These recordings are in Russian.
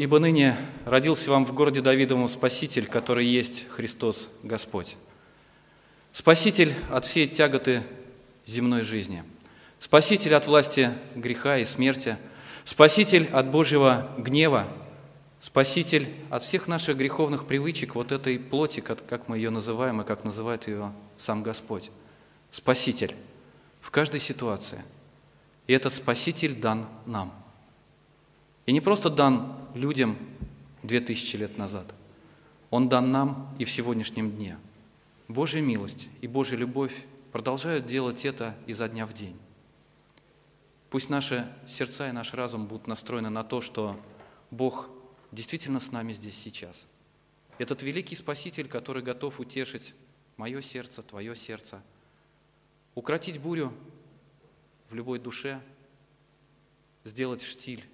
«Ибо ныне родился вам в городе Давидовом Спаситель, который есть Христос Господь». Спаситель от всей тяготы земной жизни. Спаситель от власти греха и смерти. Спаситель от Божьего гнева. Спаситель от всех наших греховных привычек, вот этой плоти, как мы ее называем и как называет ее сам Господь. Спаситель в каждой ситуации. И этот Спаситель дан нам. И не просто дан людям две тысячи лет назад. Он дан нам и в сегодняшнем дне. Божья милость и Божья любовь продолжают делать это изо дня в день. Пусть наши сердца и наш разум будут настроены на то, что Бог действительно с нами здесь сейчас. Этот великий Спаситель, который готов утешить мое сердце, твое сердце, укротить бурю в любой душе, сделать штиль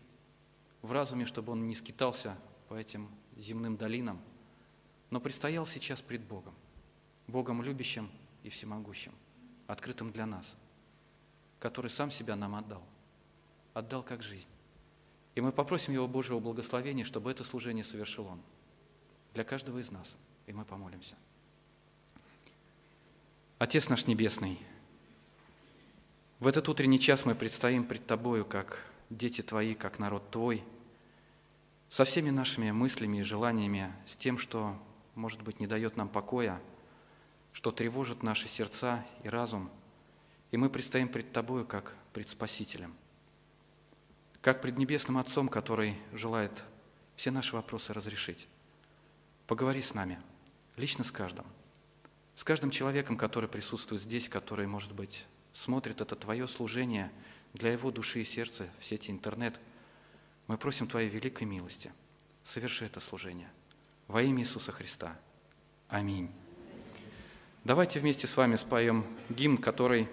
в разуме, чтобы он не скитался по этим земным долинам, но предстоял сейчас пред Богом, Богом любящим и всемогущим, открытым для нас – который сам себя нам отдал. Отдал как жизнь. И мы попросим Его Божьего благословения, чтобы это служение совершил Он. Для каждого из нас. И мы помолимся. Отец наш Небесный, в этот утренний час мы предстоим пред Тобою, как дети Твои, как народ Твой, со всеми нашими мыслями и желаниями, с тем, что, может быть, не дает нам покоя, что тревожит наши сердца и разум – и мы предстоим пред Тобою как пред Спасителем, как пред Небесным Отцом, который желает все наши вопросы разрешить. Поговори с нами, лично с каждым, с каждым человеком, который присутствует здесь, который, может быть, смотрит это Твое служение для его души и сердца в сети интернет. Мы просим Твоей великой милости. Соверши это служение. Во имя Иисуса Христа. Аминь. Давайте вместе с вами споем гимн, который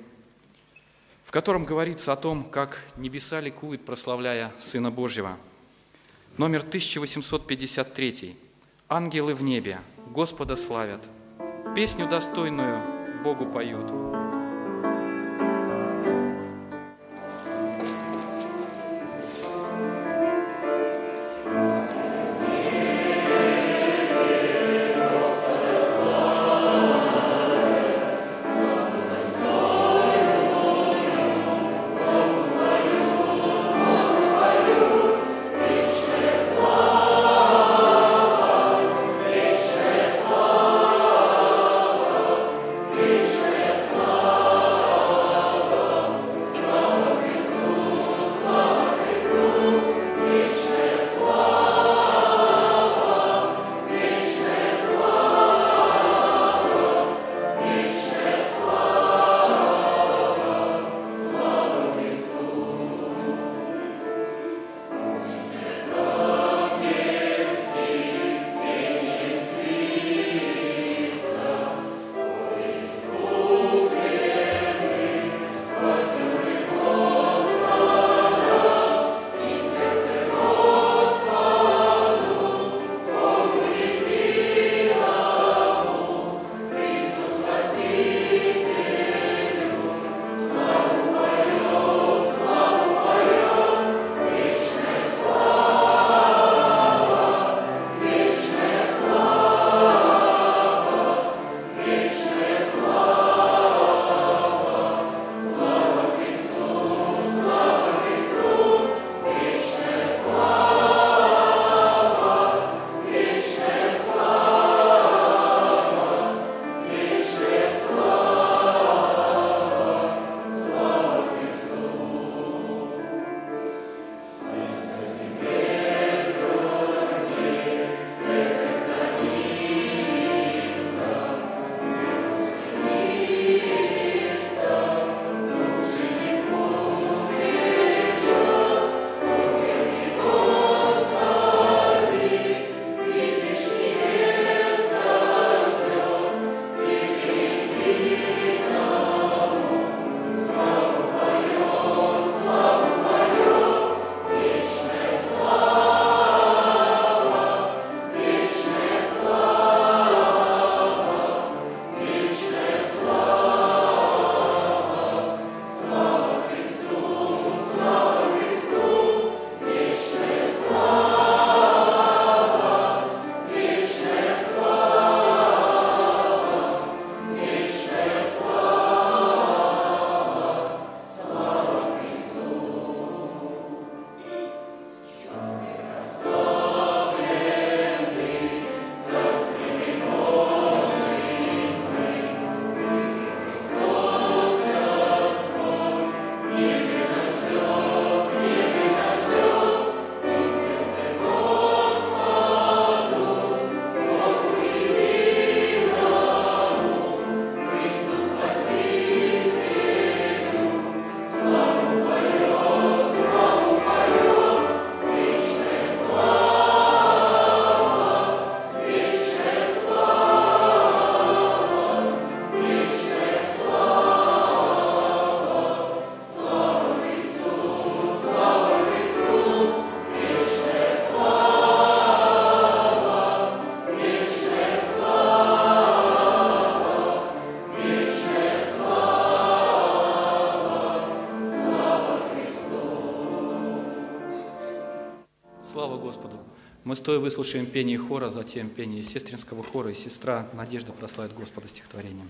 в котором говорится о том, как небеса ликуют, прославляя Сына Божьего. Номер 1853. «Ангелы в небе Господа славят, песню достойную Богу поют». Стоя выслушаем пение хора, затем пение сестринского хора, и сестра Надежда прославит Господа стихотворением.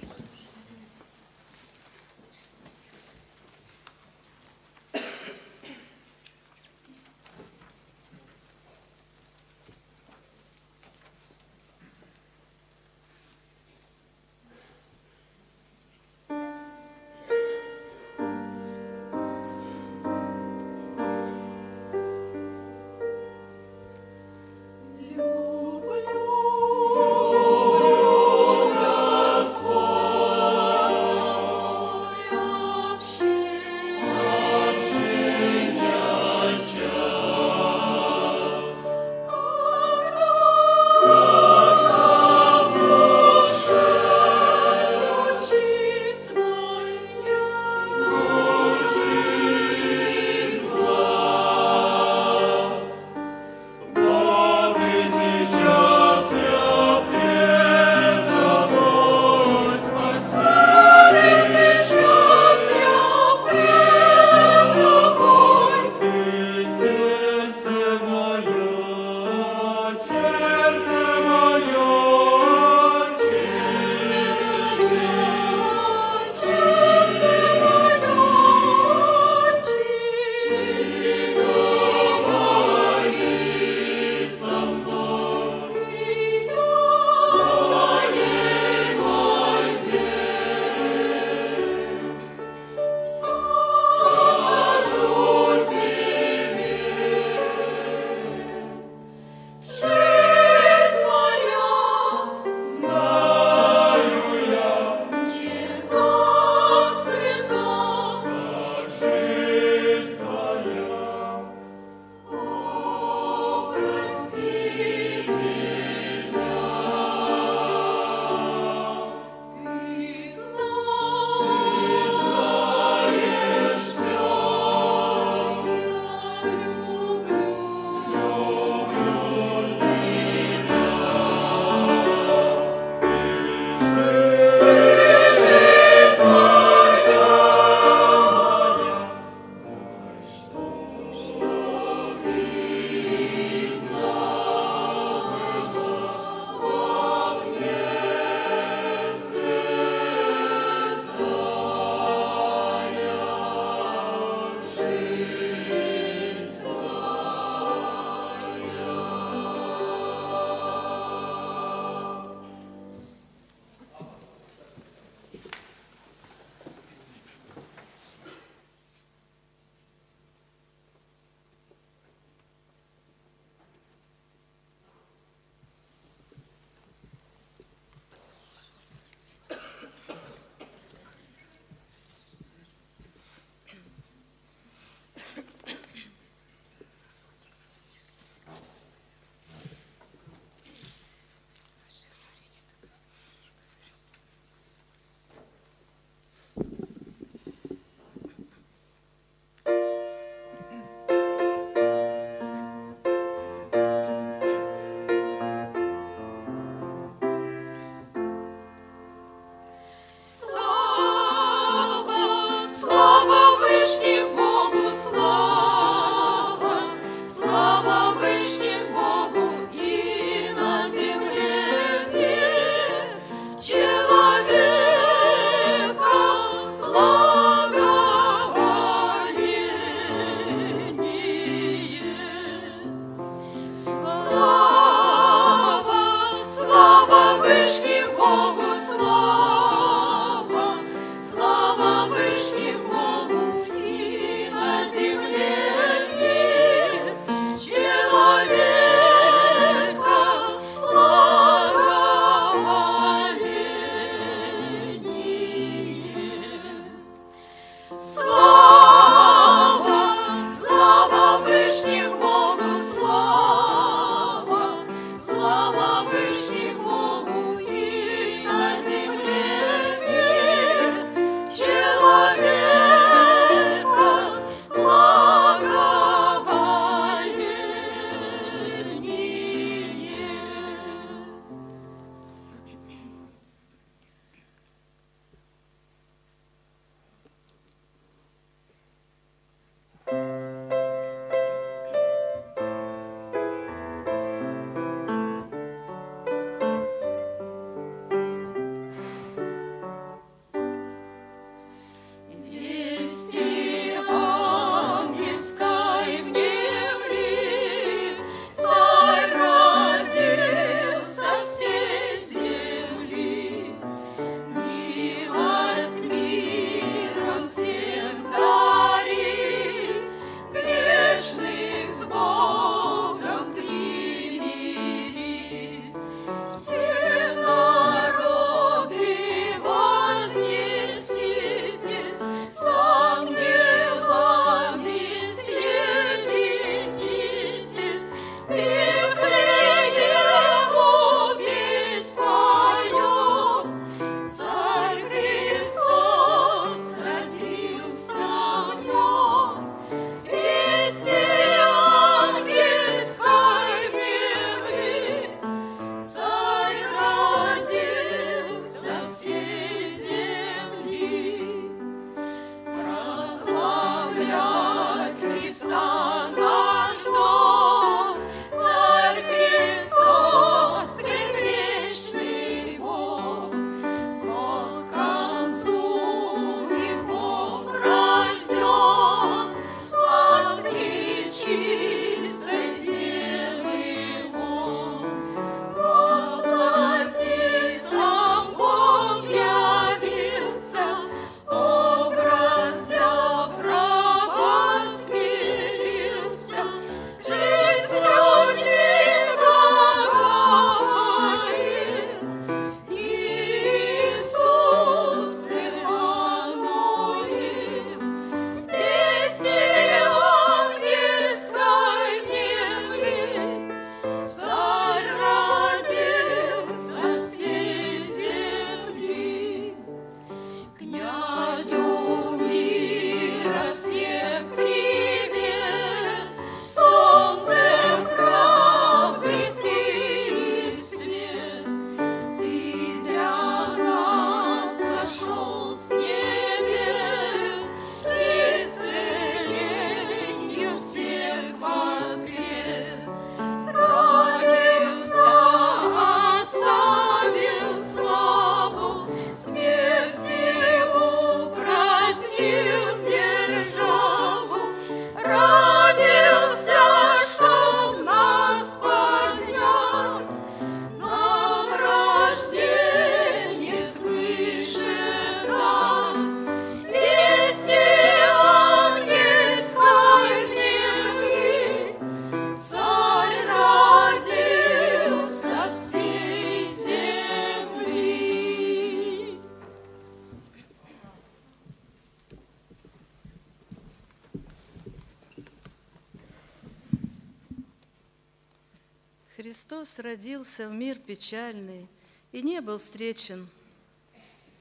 Родился в мир печальный, и не был встречен,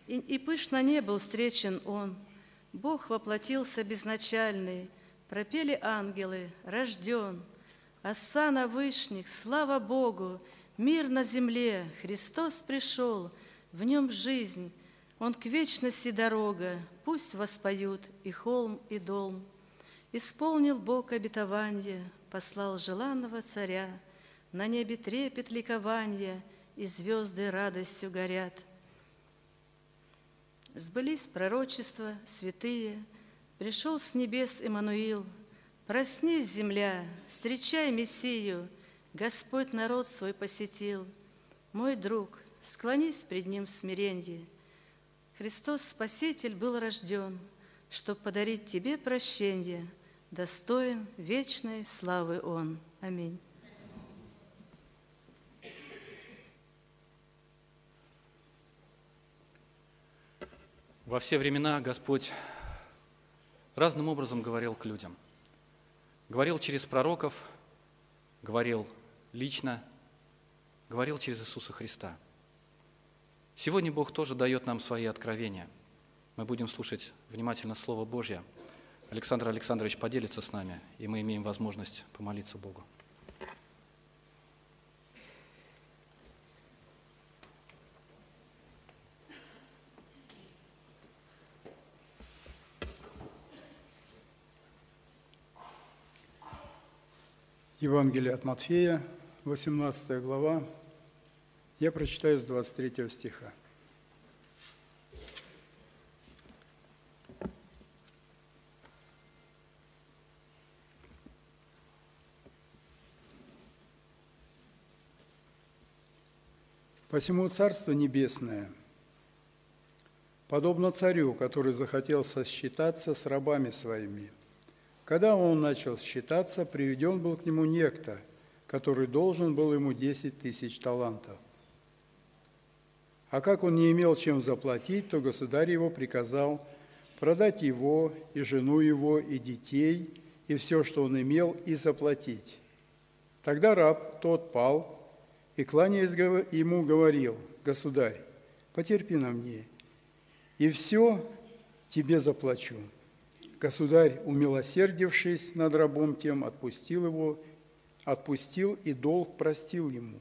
и, и пышно не был встречен Он. Бог воплотился безначальный, пропели ангелы, рожден. Осана Вышних, слава Богу, мир на земле, Христос пришел, в нем жизнь, Он к вечности дорога, пусть воспоют и холм, и дом. Исполнил Бог обетование, послал желанного царя, На небе трепет ликования, и звезды радостью горят. Сбылись пророчества святые, Пришел с небес Иммануил. Проснись, земля, встречай Мессию, Господь народ свой посетил. Мой друг, склонись пред Ним в смиренье. Христос Спаситель был рожден, Чтоб подарить тебе прощение – достоин вечной славы Он. Аминь. Во все времена Господь разным образом говорил к людям. Говорил через пророков, говорил лично, говорил через Иисуса Христа. Сегодня Бог тоже дает нам свои откровения. Мы будем слушать внимательно Слово Божье – Александр Александрович поделится с нами, и мы имеем возможность помолиться Богу. Евангелие от Матфея, 18 глава. Я прочитаю с 23 стиха. Посему Царство Небесное, подобно царю, который захотел сосчитаться с рабами своими. Когда он начал считаться, приведен был к нему некто, который должен был ему десять тысяч талантов. А как он не имел чем заплатить, то государь его приказал продать его, и жену его, и детей, и все, что он имел, и заплатить. Тогда раб тот пал и, кланяясь ему, говорил, «Государь, потерпи на мне, и все тебе заплачу». Государь, умилосердившись над рабом тем, отпустил его, отпустил и долг простил ему.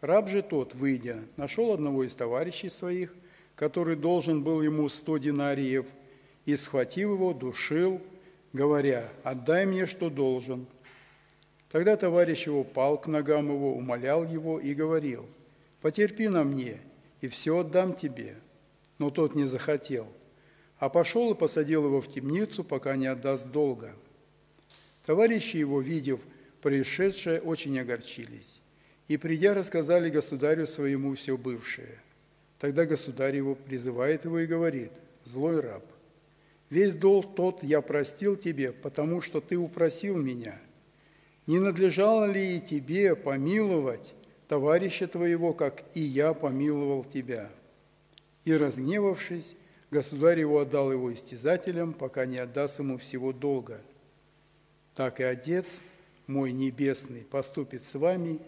Раб же тот, выйдя, нашел одного из товарищей своих, который должен был ему сто динариев, и, схватив его, душил, говоря, «Отдай мне, что должен». Тогда товарищ его пал к ногам его, умолял его и говорил, «Потерпи на мне, и все отдам тебе». Но тот не захотел, а пошел и посадил его в темницу, пока не отдаст долга. Товарищи его, видев происшедшее, очень огорчились, и, придя, рассказали государю своему все бывшее. Тогда государь его призывает его и говорит, «Злой раб, весь долг тот я простил тебе, потому что ты упросил меня – не надлежало ли и тебе помиловать товарища твоего, как и я помиловал тебя?» И, разгневавшись, государь его отдал его истязателям, пока не отдаст ему всего долга. Так и Отец мой Небесный поступит с вами,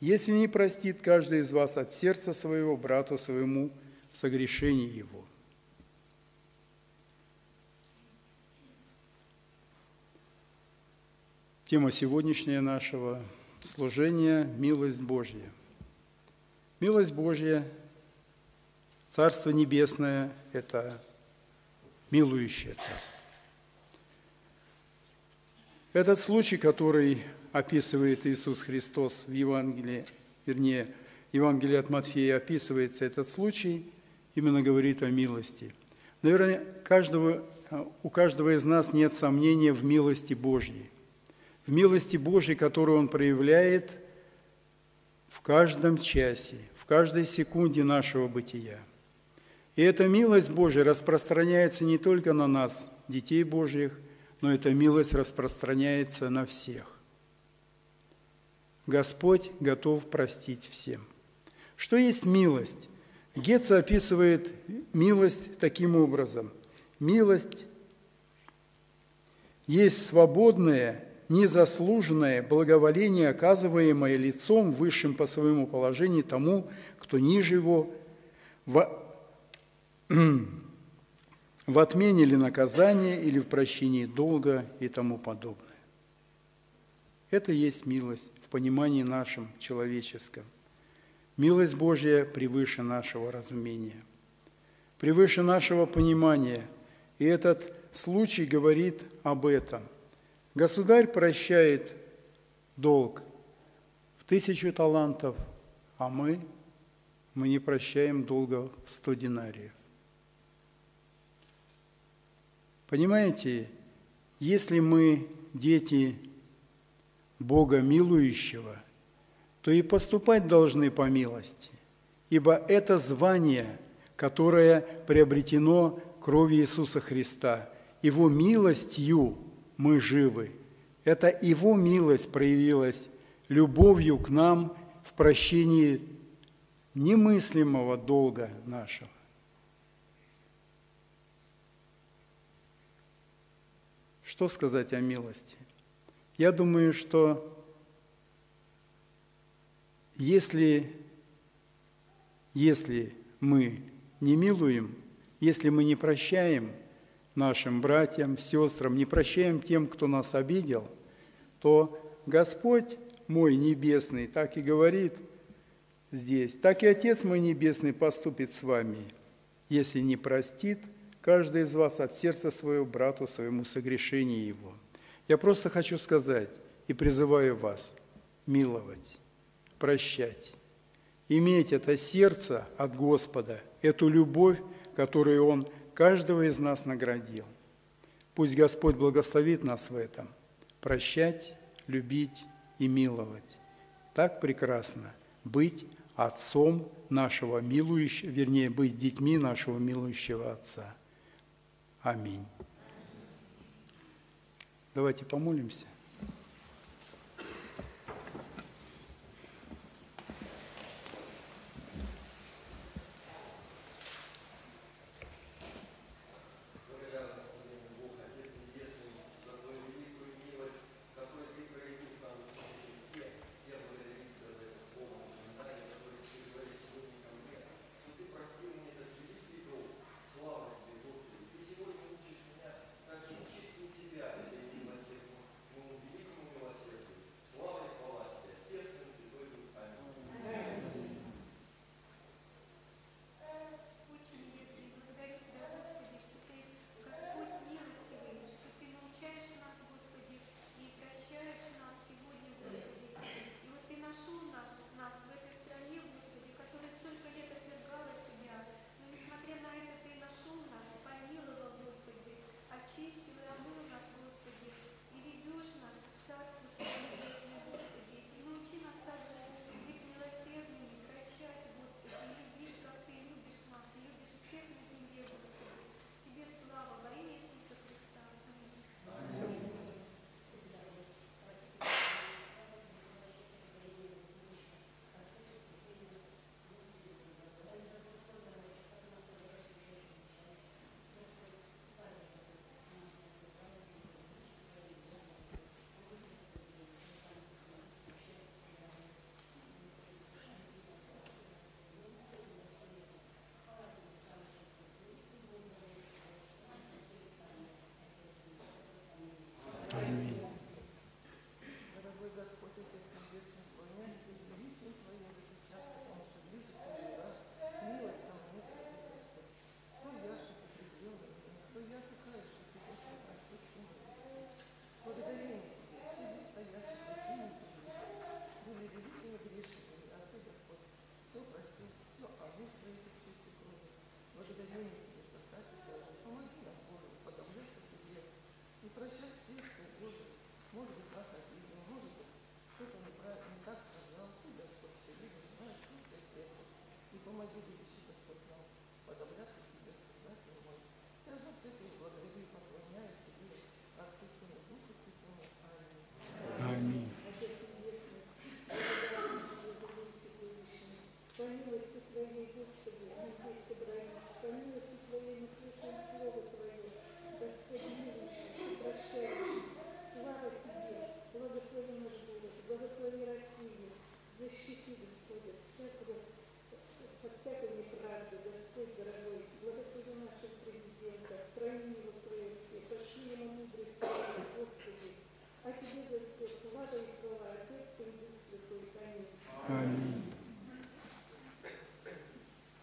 если не простит каждый из вас от сердца своего брату своему согрешение его». Тема сегодняшняя нашего служения – милость Божья. Милость Божья, Царство Небесное – это милующее Царство. Этот случай, который описывает Иисус Христос в Евангелии, вернее, Евангелие от Матфея описывается этот случай, именно говорит о милости. Наверное, каждого, у каждого из нас нет сомнения в милости Божьей в милости Божьей, которую Он проявляет в каждом часе, в каждой секунде нашего бытия. И эта милость Божья распространяется не только на нас, детей Божьих, но эта милость распространяется на всех. Господь готов простить всем. Что есть милость? Гетца описывает милость таким образом. Милость есть свободное незаслуженное благоволение, оказываемое лицом высшим по своему положению тому, кто ниже его, в отмене или наказания, или в прощении долга и тому подобное. Это есть милость в понимании нашем человеческом. Милость Божья превыше нашего разумения, превыше нашего понимания. И этот случай говорит об этом. Государь прощает долг в тысячу талантов, а мы, мы не прощаем долга в сто динариев. Понимаете, если мы дети Бога милующего, то и поступать должны по милости, ибо это звание, которое приобретено кровью Иисуса Христа, Его милостью мы живы. Это Его милость проявилась любовью к нам в прощении немыслимого долга нашего. Что сказать о милости? Я думаю, что если, если мы не милуем, если мы не прощаем нашим братьям, сестрам, не прощаем тем, кто нас обидел, то Господь мой небесный так и говорит здесь, так и Отец мой небесный поступит с вами, если не простит каждый из вас от сердца своего брату своему согрешение его. Я просто хочу сказать и призываю вас миловать, прощать, иметь это сердце от Господа, эту любовь, которую Он каждого из нас наградил. Пусть Господь благословит нас в этом. Прощать, любить и миловать. Так прекрасно быть отцом нашего милующего, вернее, быть детьми нашего милующего Отца. Аминь. Давайте помолимся.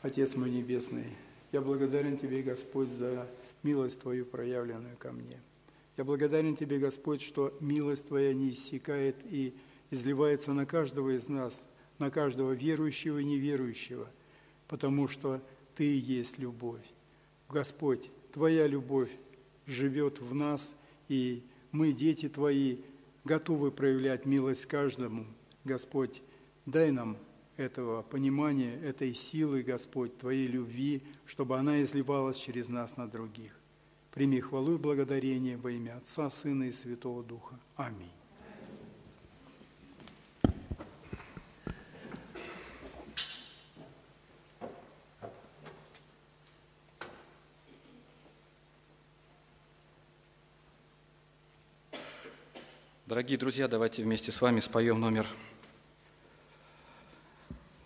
Отец мой Небесный, я благодарен Тебе, Господь, за милость Твою, проявленную ко мне. Я благодарен Тебе, Господь, что милость Твоя не иссякает и изливается на каждого из нас, на каждого верующего и неверующего, потому что Ты есть любовь. Господь, Твоя любовь живет в нас, и мы, дети Твои, готовы проявлять милость каждому. Господь, дай нам этого понимания, этой силы, Господь, Твоей любви, чтобы она изливалась через нас на других. Прими хвалу и благодарение во имя Отца, Сына и Святого Духа. Аминь. Дорогие друзья, давайте вместе с вами споем номер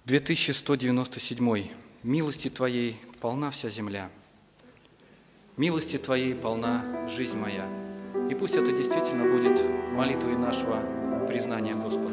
2197. «Милости Твоей полна вся земля, милости Твоей полна жизнь моя». И пусть это действительно будет молитвой нашего признания Господу,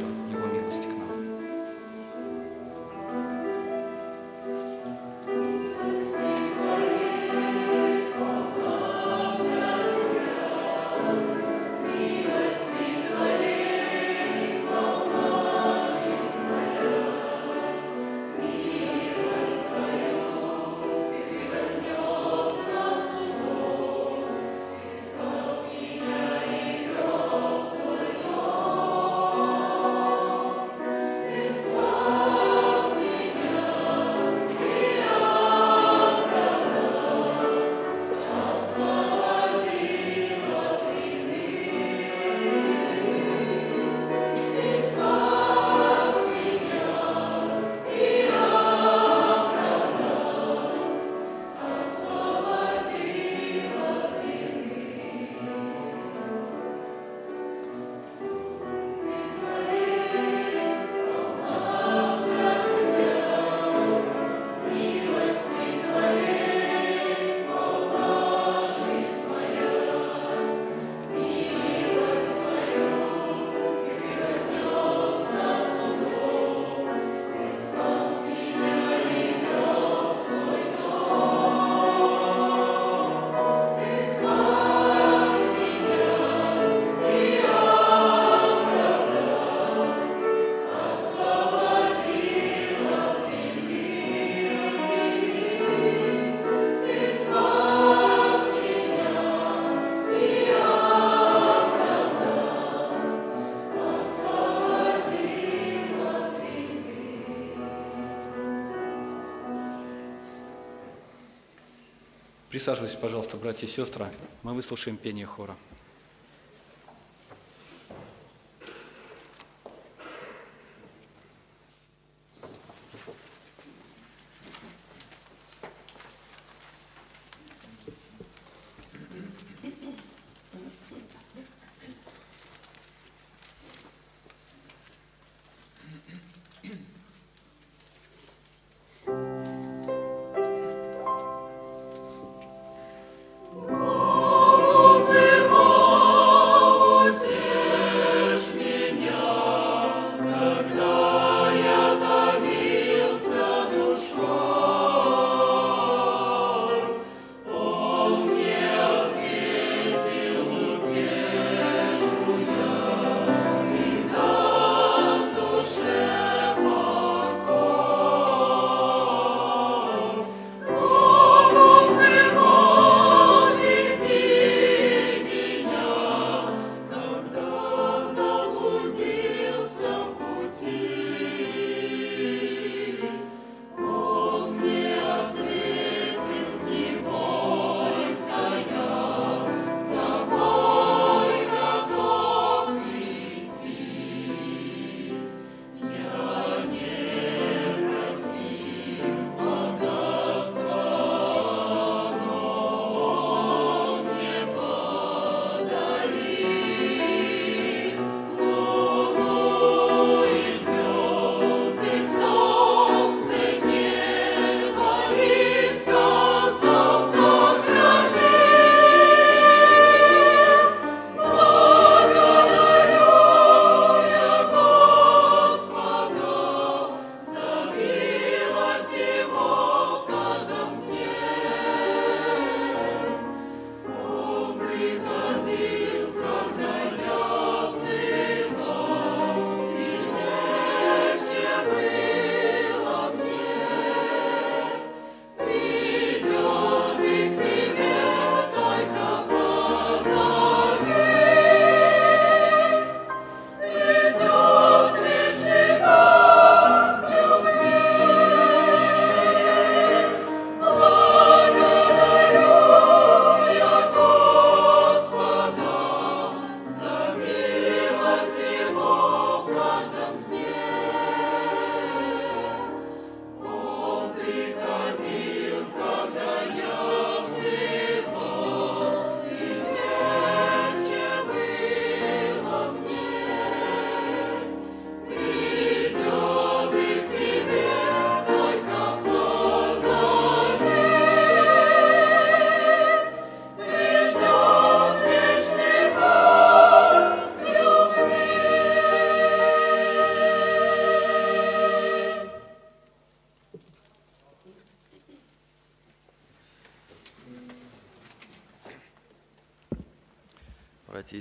Присаживайтесь, пожалуйста, братья и сестры. Мы выслушаем пение хора.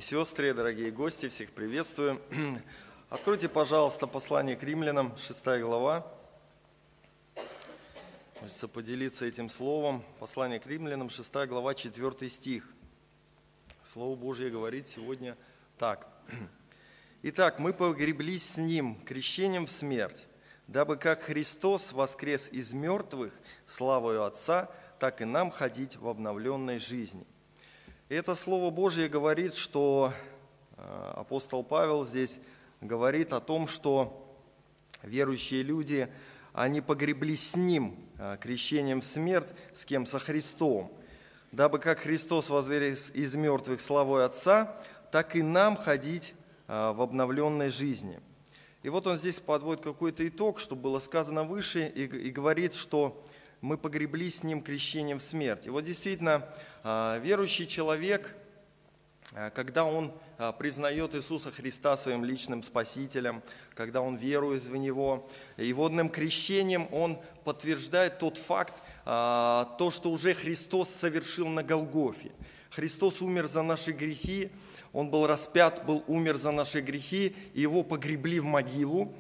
Сестры, дорогие гости, всех приветствую. Откройте, пожалуйста, послание к римлянам, 6 глава. Хочется поделиться этим словом. Послание к римлянам, 6 глава, 4 стих. Слово Божье говорит сегодня так. «Итак, мы погреблись с Ним крещением в смерть, дабы как Христос воскрес из мертвых славою Отца, так и нам ходить в обновленной жизни». Это Слово Божье говорит, что э, апостол Павел здесь говорит о том, что верующие люди, они погреблись с Ним э, крещением в смерть, с кем? Со Христом. Дабы как Христос возвелись из мертвых славой Отца, так и нам ходить э, в обновленной жизни. И вот он здесь подводит какой-то итог, что было сказано выше, и, и говорит, что мы погребли с Ним крещением в смерть. И вот действительно, а, верующий человек, а, когда он а, признает Иисуса Христа своим личным Спасителем, когда он верует в Него, и водным крещением он подтверждает тот факт, то, что уже Христос совершил на Голгофе. Христос умер за наши грехи, Он был распят, был умер за наши грехи, и Его погребли в могилу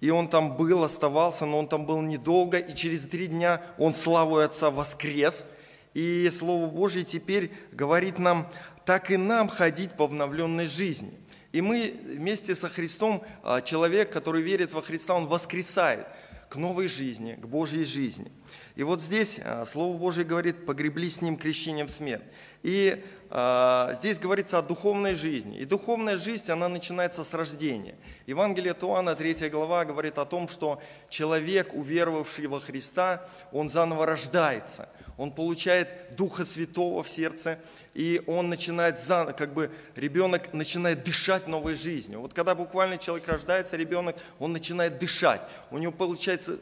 и он там был, оставался, но он там был недолго, и через три дня он славу Отца воскрес. И Слово Божье теперь говорит нам, так и нам ходить по обновленной жизни. И мы вместе со Христом, а, человек, который верит во Христа, он воскресает к новой жизни, к Божьей жизни. И вот здесь а, Слово Божье говорит, погребли с Ним крещением в смерть. И э, здесь говорится о духовной жизни. И духовная жизнь, она начинается с рождения. Евангелие Туана, 3 глава, говорит о том, что человек, уверовавший во Христа, он заново рождается. Он получает Духа Святого в сердце, и он начинает, как бы ребенок начинает дышать новой жизнью. Вот когда буквально человек рождается, ребенок, он начинает дышать, у него получается,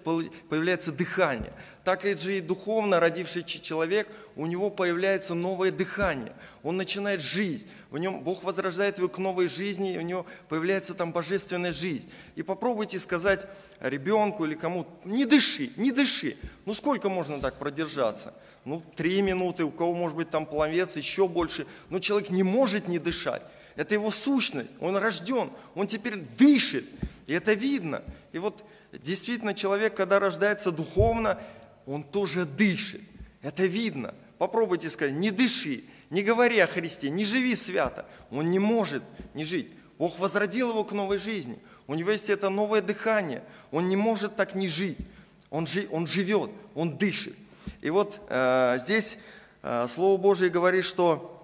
появляется дыхание. Так и же и духовно родивший человек, у него появляется новое дыхание, он начинает жить, в нем Бог возрождает его к новой жизни, у него появляется там божественная жизнь. И попробуйте сказать ребенку или кому, не дыши, не дыши. Ну сколько можно так продержаться? Ну, три минуты, у кого может быть там пловец, еще больше. Но человек не может не дышать. Это его сущность, он рожден, он теперь дышит, и это видно. И вот действительно человек, когда рождается духовно, он тоже дышит. Это видно. Попробуйте сказать, не дыши, не говори о Христе, не живи свято. Он не может не жить. Бог возродил его к новой жизни. У него есть это новое дыхание. Он не может так не жить. Он, жи, он живет, он дышит. И вот э, здесь э, Слово Божье говорит, что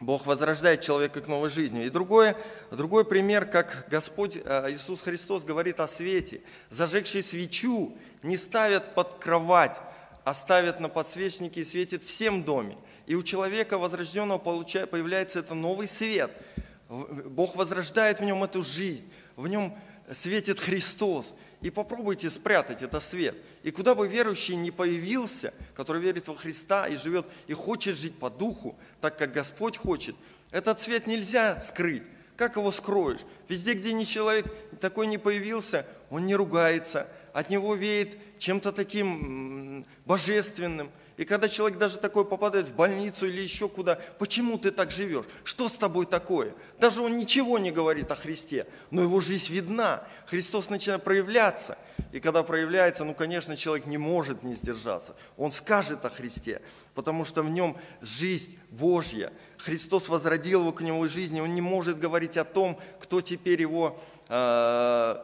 Бог возрождает человека к новой жизни. И другой, другой пример, как Господь э, Иисус Христос говорит о свете. Зажегший свечу не ставят под кровать, а ставят на подсвечнике и светит всем доме. И у человека возрожденного получает, появляется это новый свет. Бог возрождает в нем эту жизнь, в нем светит Христос. И попробуйте спрятать этот свет. И куда бы верующий не появился, который верит во Христа и живет, и хочет жить по духу, так как Господь хочет, этот свет нельзя скрыть. Как его скроешь? Везде, где ни человек такой не появился, он не ругается, от него веет чем-то таким божественным – и когда человек даже такой попадает в больницу или еще куда, почему ты так живешь? Что с тобой такое? Даже он ничего не говорит о Христе, но его жизнь видна. Христос начинает проявляться. И когда проявляется, ну, конечно, человек не может не сдержаться. Он скажет о Христе, потому что в нем жизнь Божья. Христос возродил его к нему жизни. Он не может говорить о том, кто теперь его, э,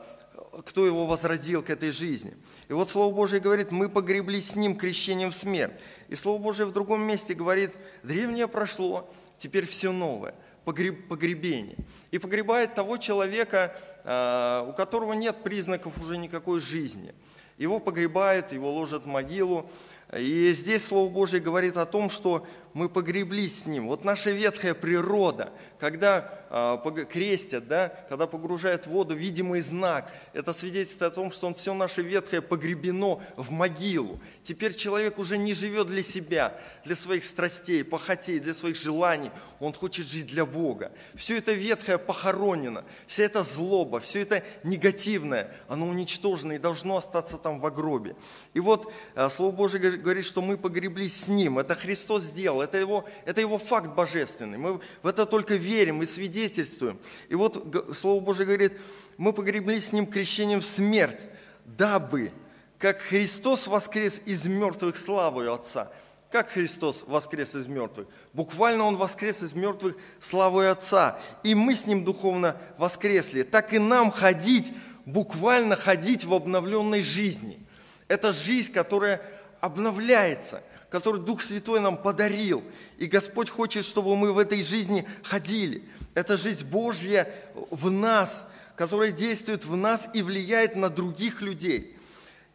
кто его возродил к этой жизни. И вот Слово Божье говорит, мы погребли с Ним крещением в смерть. И Слово Божье в другом месте говорит, древнее прошло, теперь все новое, погреб, погребение. И погребает того человека, а, у которого нет признаков уже никакой жизни. Его погребают, его ложат в могилу. И здесь Слово Божье говорит о том, что мы погреблись с Ним. Вот наша ветхая природа, когда э, крестят, да, когда погружают в воду видимый знак, это свидетельствует о том, что он все наше ветхое погребено в могилу. Теперь человек уже не живет для себя, для своих страстей, похотей, для своих желаний. Он хочет жить для Бога. Все это ветхое похоронено, вся эта злоба, все это негативное, оно уничтожено и должно остаться там в гробе. И вот э, Слово Божие говорит, что мы погреблись с Ним. Это Христос сделал, это его, это его факт божественный. Мы в это только верим и свидетельствуем. И вот Слово Божие говорит, мы погребли с Ним крещением в смерть, дабы, как Христос воскрес из мертвых славою Отца. Как Христос воскрес из мертвых? Буквально Он воскрес из мертвых славой Отца. И мы с Ним духовно воскресли. Так и нам ходить, буквально ходить в обновленной жизни. Это жизнь, которая обновляется, которую Дух Святой нам подарил. И Господь хочет, чтобы мы в этой жизни ходили. Это жизнь Божья в нас, которая действует в нас и влияет на других людей.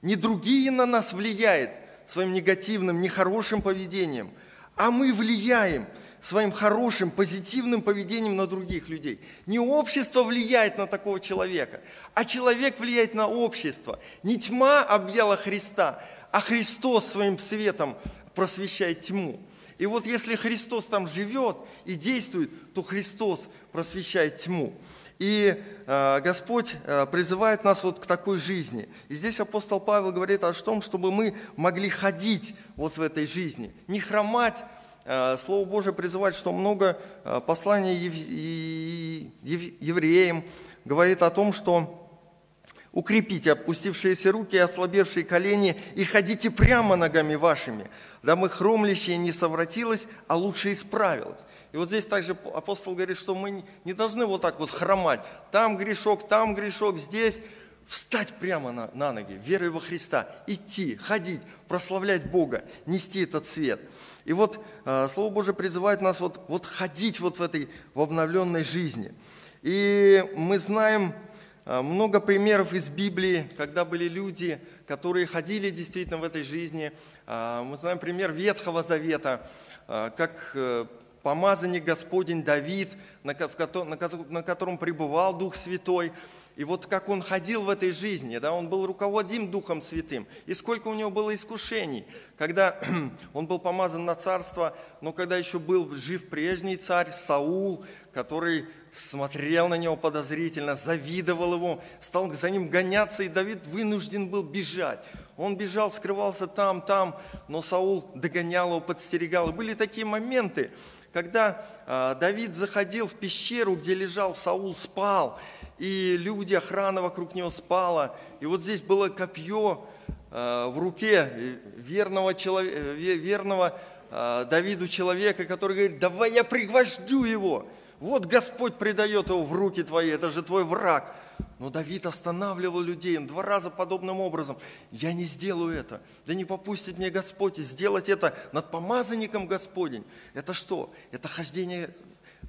Не другие на нас влияют своим негативным, нехорошим поведением, а мы влияем своим хорошим, позитивным поведением на других людей. Не общество влияет на такого человека, а человек влияет на общество. Не тьма объяла Христа, а Христос своим светом просвещает тьму. И вот если Христос там живет и действует, то Христос просвещает тьму. И э, Господь э, призывает нас вот к такой жизни. И здесь апостол Павел говорит о том, чтобы мы могли ходить вот в этой жизни. Не хромать, э, Слово Божие призывает, что много посланий ев, ев, евреям говорит о том, что Укрепите опустившиеся руки и ослабевшие колени и ходите прямо ногами вашими, дабы хромлящее не совратилось, а лучше исправилось. И вот здесь также апостол говорит, что мы не должны вот так вот хромать. Там грешок, там грешок, здесь. Встать прямо на, на ноги, верой во Христа, идти, ходить, прославлять Бога, нести этот свет. И вот э, Слово Божие призывает нас вот, вот ходить вот в этой в обновленной жизни. И мы знаем, а, много примеров из Библии, когда были люди, которые ходили действительно в этой жизни. А, мы знаем пример Ветхого Завета, а, как э, помазанник Господень Давид, на котором пребывал Дух Святой. И вот как он ходил в этой жизни, да, он был руководим Духом Святым. И сколько у него было искушений, когда он был помазан на царство, но когда еще был жив прежний царь Саул, который смотрел на него подозрительно, завидовал ему, стал за ним гоняться, и Давид вынужден был бежать. Он бежал, скрывался там, там, но Саул догонял его, подстерегал. И были такие моменты, когда а, Давид заходил в пещеру, где лежал Саул, спал, и люди, охрана вокруг него спала. И вот здесь было копье э, в руке верного, человека, э, верного э, Давиду человека, который говорит, давай я пригвождю его. Вот Господь предает его в руки твои, это же твой враг. Но Давид останавливал людей, он два раза подобным образом. Я не сделаю это. Да не попустит мне Господь сделать это над помазанником Господень. Это что? Это хождение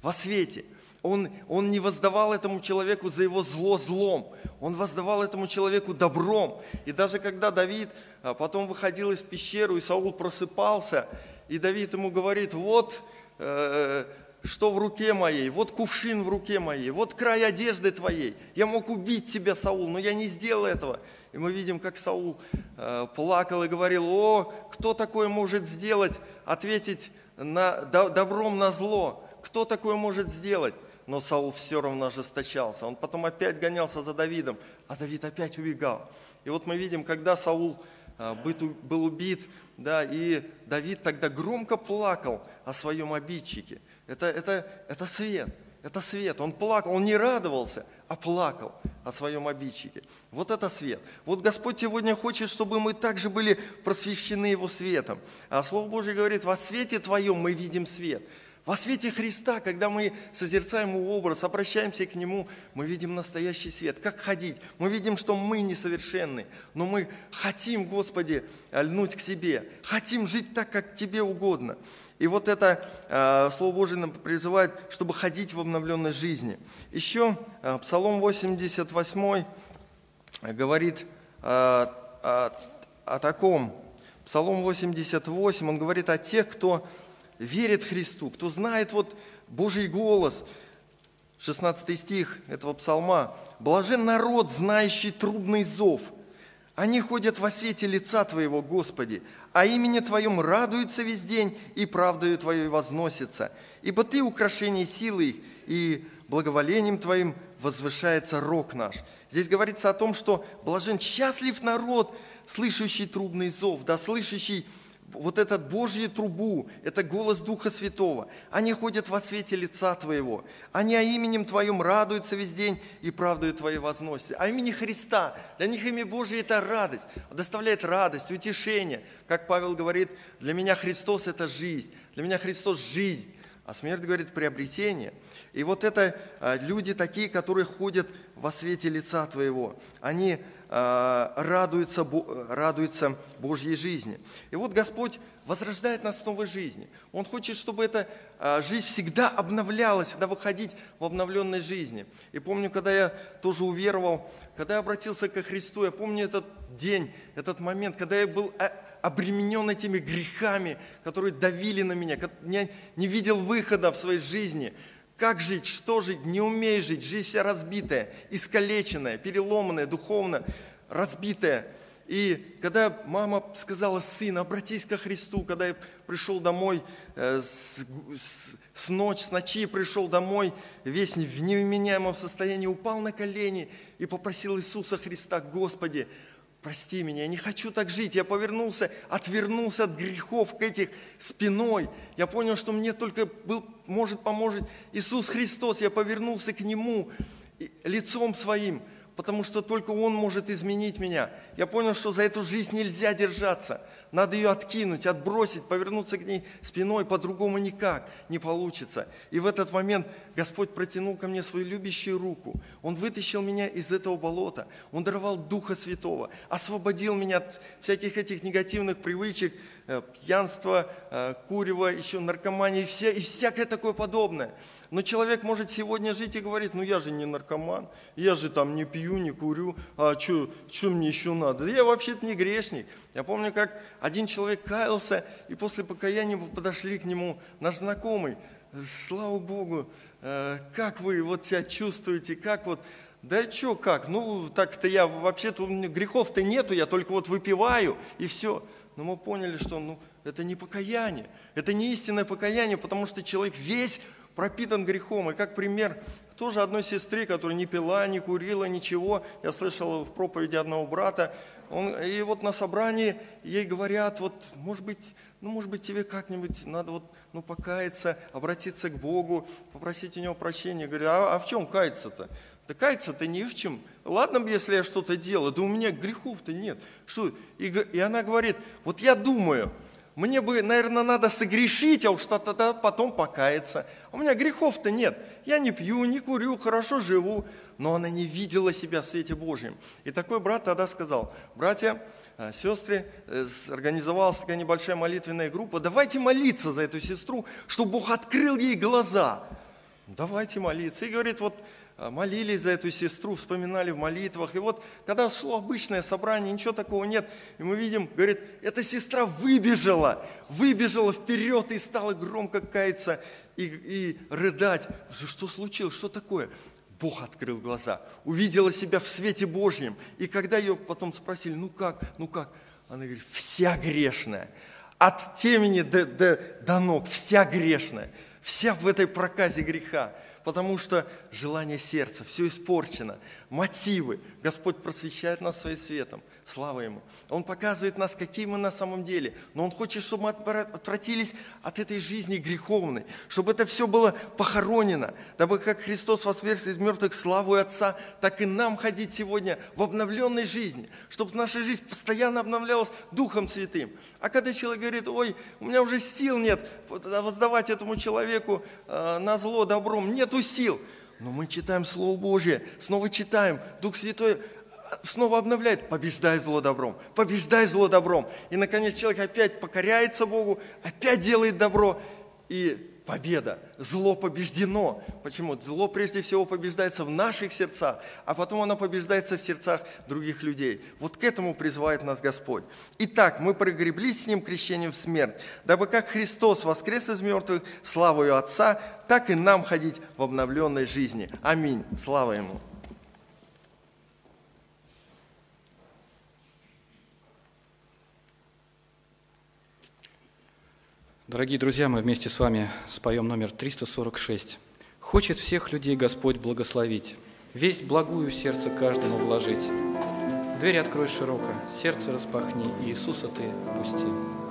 во свете – он, он не воздавал этому человеку за его зло злом, он воздавал этому человеку добром. И даже когда Давид а, потом выходил из пещеры, и Саул просыпался, и Давид ему говорит, вот э, что в руке моей, вот кувшин в руке моей, вот край одежды твоей. Я мог убить тебя, Саул, но я не сделал этого. И мы видим, как Саул э, плакал и говорил, о, кто такое может сделать, ответить на, добром на зло? Кто такое может сделать? Но Саул все равно ожесточался. Он потом опять гонялся за Давидом, а Давид опять убегал. И вот мы видим, когда Саул а, был убит, да, и Давид тогда громко плакал о своем обидчике. Это, это, это свет, это свет. Он плакал, он не радовался, а плакал о своем обидчике. Вот это свет. Вот Господь сегодня хочет, чтобы мы также были просвещены Его светом. А Слово Божье говорит, во свете Твоем мы видим свет. Во свете Христа, когда мы созерцаем Его образ, обращаемся к Нему, мы видим настоящий свет. Как ходить? Мы видим, что мы несовершенны, но мы хотим, Господи, льнуть к Себе, хотим жить так, как Тебе угодно. И вот это э, Слово Божие нам призывает, чтобы ходить в обновленной жизни. Еще э, Псалом 88 говорит э, о, о таком. Псалом 88, он говорит о тех, кто верит Христу, кто знает вот Божий голос. 16 стих этого псалма. «Блажен народ, знающий трудный зов. Они ходят во свете лица Твоего, Господи, а имени Твоем радуются весь день, и правдою Твоей возносятся. Ибо Ты украшение силы и благоволением Твоим возвышается рог наш». Здесь говорится о том, что блажен счастлив народ, слышащий трудный зов, да, слышащий вот этот Божью трубу, это голос Духа Святого. Они ходят во свете лица Твоего. Они о именем Твоем радуются весь день и правдою Твоей возносят. О имени Христа. Для них имя Божие – это радость. Доставляет радость, утешение. Как Павел говорит, для меня Христос – это жизнь. Для меня Христос – жизнь. А смерть, говорит, приобретение. И вот это а, люди такие, которые ходят во свете лица Твоего. Они а, радуются, радуются Божьей жизни. И вот Господь возрождает нас в новой жизни. Он хочет, чтобы эта а, жизнь всегда обновлялась, всегда выходить в обновленной жизни. И помню, когда я тоже уверовал, когда я обратился ко Христу, я помню этот день, этот момент, когда я был обременен этими грехами, которые давили на меня, я не видел выхода в своей жизни. Как жить, что жить, не умеешь жить, жизнь вся разбитая, искалеченная, переломанная, духовно разбитая. И когда мама сказала, сын, обратись ко Христу, когда я пришел домой э, с, с, с ночи, с ночи пришел домой, весь в невменяемом состоянии, упал на колени и попросил Иисуса Христа, Господи, прости меня, я не хочу так жить. Я повернулся, отвернулся от грехов к этих спиной. Я понял, что мне только был, может поможет Иисус Христос. Я повернулся к Нему лицом своим – потому что только Он может изменить меня. Я понял, что за эту жизнь нельзя держаться. Надо ее откинуть, отбросить, повернуться к ней спиной, по-другому никак не получится. И в этот момент Господь протянул ко мне свою любящую руку. Он вытащил меня из этого болота. Он даровал Духа Святого, освободил меня от всяких этих негативных привычек, э, пьянства, э, курева, еще наркомании и, все, и всякое такое подобное. Но человек может сегодня жить и говорить, ну я же не наркоман, я же там не пью, не курю, а что мне еще надо? Я вообще-то не грешник. Я помню, как один человек каялся, и после покаяния подошли к нему наш знакомый. Слава Богу, э, как вы вот себя чувствуете, как вот да что, как? Ну, так-то я вообще-то, грехов-то нету, я только вот выпиваю, и все. Но мы поняли, что ну, это не покаяние, это не истинное покаяние, потому что человек весь пропитан грехом. И как пример тоже одной сестры, которая не пила, не курила, ничего. Я слышал в проповеди одного брата. Он, и вот на собрании ей говорят, вот, может быть, ну, может быть, тебе как-нибудь надо вот, ну, покаяться, обратиться к Богу, попросить у Него прощения. Говорю, а, а в чем каяться-то? Да каяться-то ни в чем. Ладно бы, если я что-то делаю, да у меня грехов-то нет. Что? И, и она говорит, вот я думаю, мне бы, наверное, надо согрешить, а уж тогда потом покаяться. У меня грехов-то нет. Я не пью, не курю, хорошо живу. Но она не видела себя в свете Божьем. И такой брат тогда сказал, братья, э, сестры, э, организовалась такая небольшая молитвенная группа, давайте молиться за эту сестру, чтобы Бог открыл ей глаза. Давайте молиться. И говорит, вот молились за эту сестру, вспоминали в молитвах. И вот, когда шло обычное собрание, ничего такого нет. И мы видим, говорит, эта сестра выбежала, выбежала вперед и стала громко каяться и, и рыдать. Что случилось, что такое? Бог открыл глаза, увидела себя в свете Божьем. И когда ее потом спросили, ну как, ну как? Она говорит, вся грешная. От темени до, до, до ног, вся грешная. Вся в этой проказе греха потому что желание сердца, все испорчено, мотивы. Господь просвещает нас своим светом. Слава Ему. Он показывает нас, какие мы на самом деле. Но Он хочет, чтобы мы отвратились от этой жизни греховной, чтобы это все было похоронено, дабы как Христос воскрес из мертвых славу Отца, так и нам ходить сегодня в обновленной жизни, чтобы наша жизнь постоянно обновлялась Духом Святым. А когда человек говорит, ой, у меня уже сил нет воздавать этому человеку э, на зло добром, нету сил. Но мы читаем Слово Божье, снова читаем, Дух Святой снова обновляет, побеждай зло добром, побеждай зло добром. И, наконец, человек опять покоряется Богу, опять делает добро, и победа. Зло побеждено. Почему? Зло прежде всего побеждается в наших сердцах, а потом оно побеждается в сердцах других людей. Вот к этому призывает нас Господь. Итак, мы прогреблись с Ним крещением в смерть, дабы как Христос воскрес из мертвых славою Отца, так и нам ходить в обновленной жизни. Аминь. Слава Ему. Дорогие друзья, мы вместе с вами споем номер 346. «Хочет всех людей Господь благословить, весть благую в сердце каждому вложить. Дверь открой широко, сердце распахни, Иисуса ты впусти».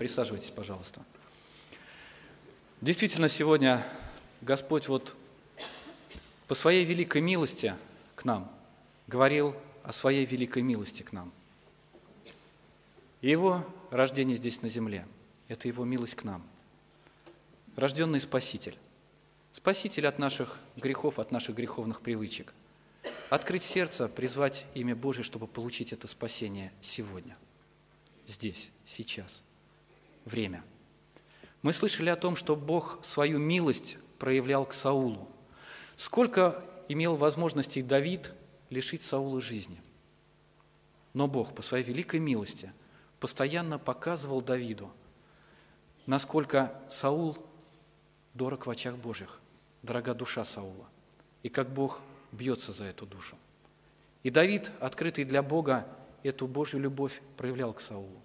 Присаживайтесь, пожалуйста. Действительно, сегодня Господь вот по своей великой милости к нам говорил о своей великой милости к нам. И Его рождение здесь на земле – это Его милость к нам. Рожденный Спаситель. Спаситель от наших грехов, от наших греховных привычек. Открыть сердце, призвать имя Божие, чтобы получить это спасение сегодня, здесь, сейчас, время. Мы слышали о том, что Бог свою милость проявлял к Саулу. Сколько имел возможностей Давид лишить Саула жизни. Но Бог по своей великой милости постоянно показывал Давиду, насколько Саул дорог в очах Божьих, дорога душа Саула, и как Бог бьется за эту душу. И Давид, открытый для Бога, эту Божью любовь проявлял к Саулу.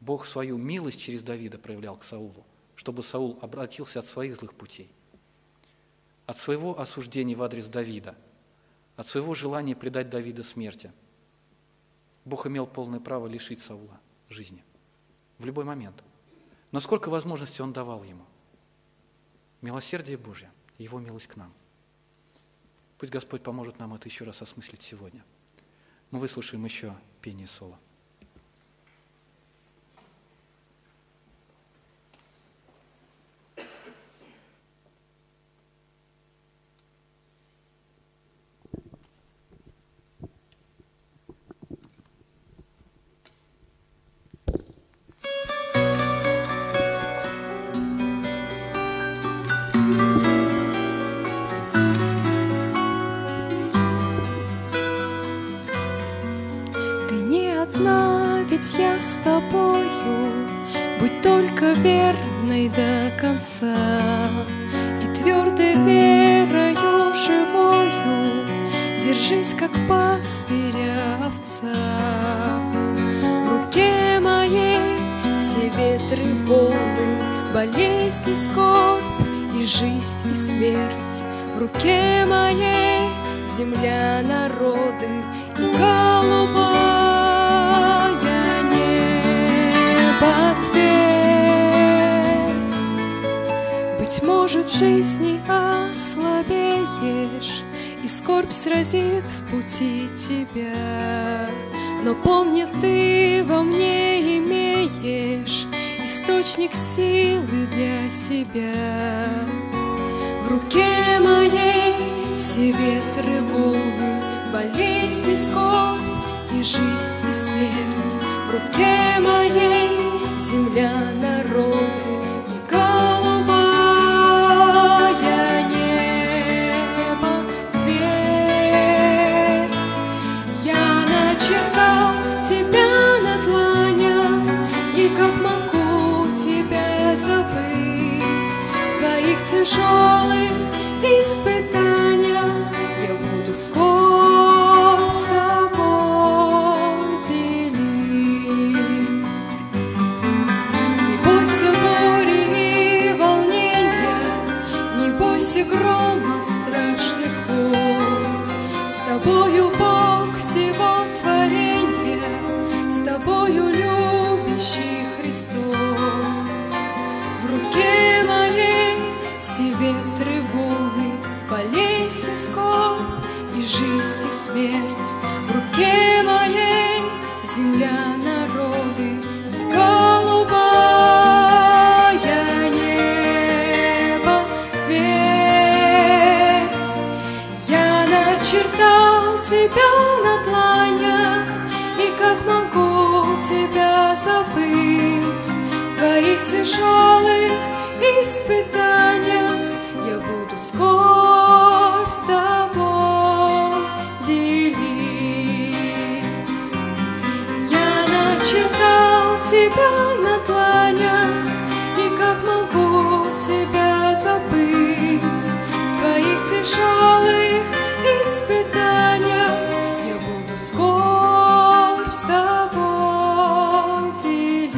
Бог свою милость через Давида проявлял к Саулу, чтобы Саул обратился от своих злых путей, от своего осуждения в адрес Давида, от своего желания предать Давида смерти. Бог имел полное право лишить Саула жизни в любой момент. Но сколько возможностей Он давал ему. Милосердие Божье, Его милость к нам. Пусть Господь поможет нам это еще раз осмыслить сегодня. Мы выслушаем еще пение соло. Только верной до конца. И твердой верою живою Держись, как пастыря овца. В руке моей все ветры волны Болезнь и скорбь, и жизнь, и смерть. В руке моей земля, народы и голубая может, жизни ослабеешь, И скорбь сразит в пути тебя. Но помни, ты во мне имеешь Источник силы для себя. В руке моей все ветры, волны, болезнь и скорбь, и жизнь, и смерть. В руке моей земля, народы тяжелых испытаниях смерть. В руке моей земля, народы и голубая небо твердь. Я начертал тебя на дланях, и как могу тебя забыть в твоих тяжелых испытаниях я буду скорбь с тебя на дланях, и как могу тебя забыть в твоих тяжелых испытаниях я буду скорбь с тобой делить.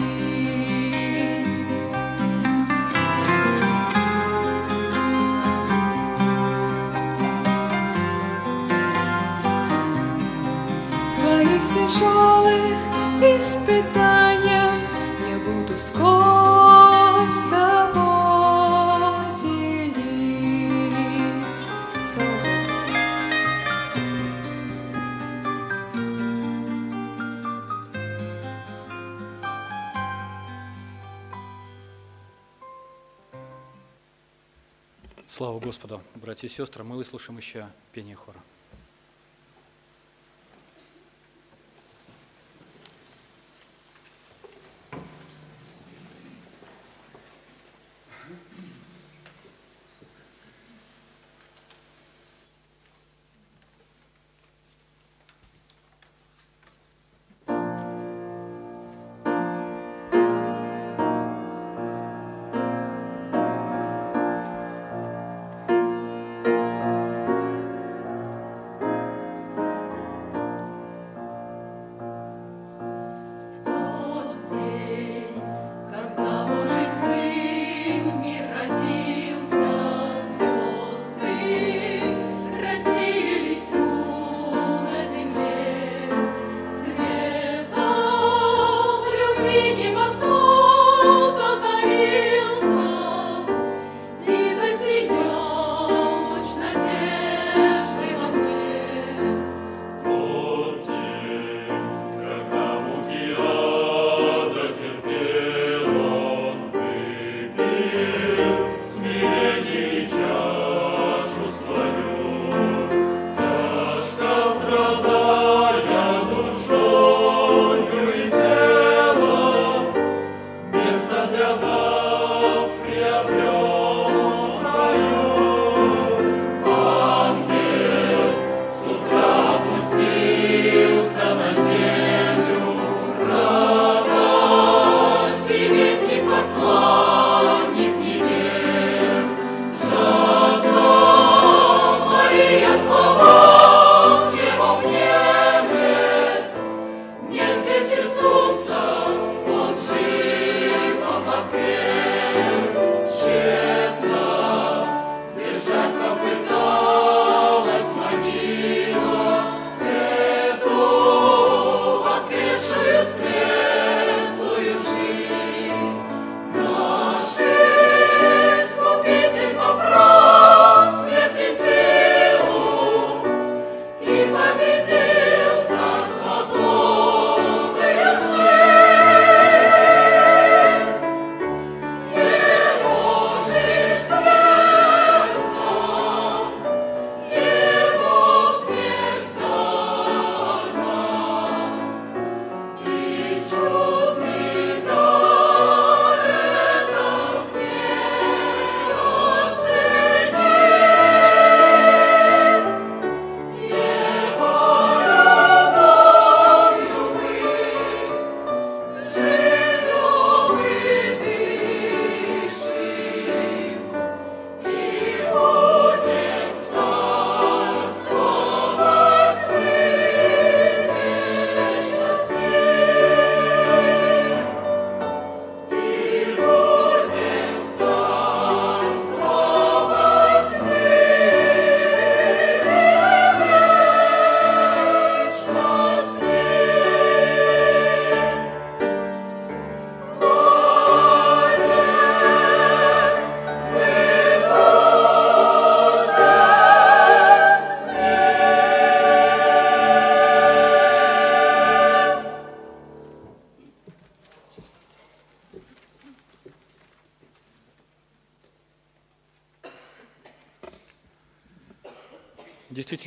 В твоих тяжелых испытаниях буду скорбь с тобой делить. Слава Господу, братья и сестры. Мы выслушаем еще пение хора.